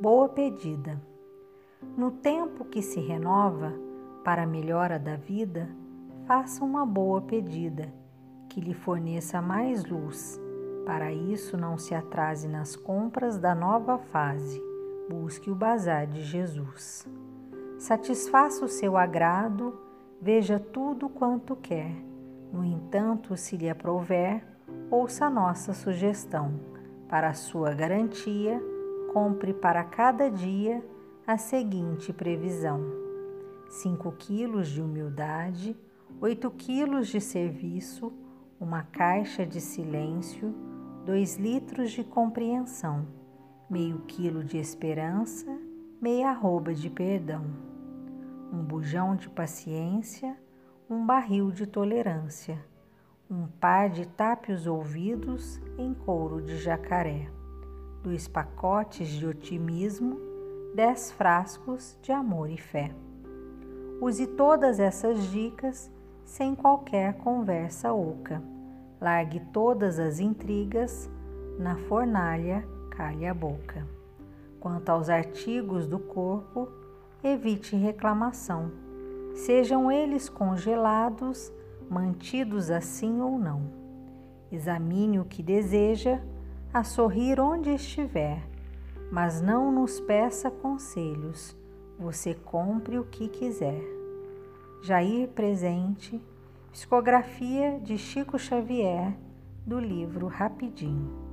Boa pedida. No tempo que se renova para a melhora da vida, faça uma boa pedida que lhe forneça mais luz. Para isso, não se atrase nas compras da nova fase. Busque o bazar de Jesus. Satisfaça o seu agrado, veja tudo quanto quer. No entanto, se lhe aprouver, ouça nossa sugestão. Para sua garantia, compre para cada dia a seguinte previsão: 5 quilos de humildade, 8 quilos de serviço, uma caixa de silêncio, 2 litros de compreensão, meio quilo de esperança, meia arroba de perdão, um bujão de paciência, um barril de tolerância, um par de tape os ouvidos em couro de jacaré, dois pacotes de otimismo, dez frascos de amor e fé. Use todas essas dicas sem qualquer conversa oca. Largue todas as intrigas, na fornalha calhe a boca. Quanto aos artigos do corpo, evite reclamação sejam eles congelados, mantidos assim ou não. Examine o que deseja, a sorrir onde estiver, mas não nos peça conselhos, você compre o que quiser. Jair Presente, psicografia de Chico Xavier, do livro Rapidinho.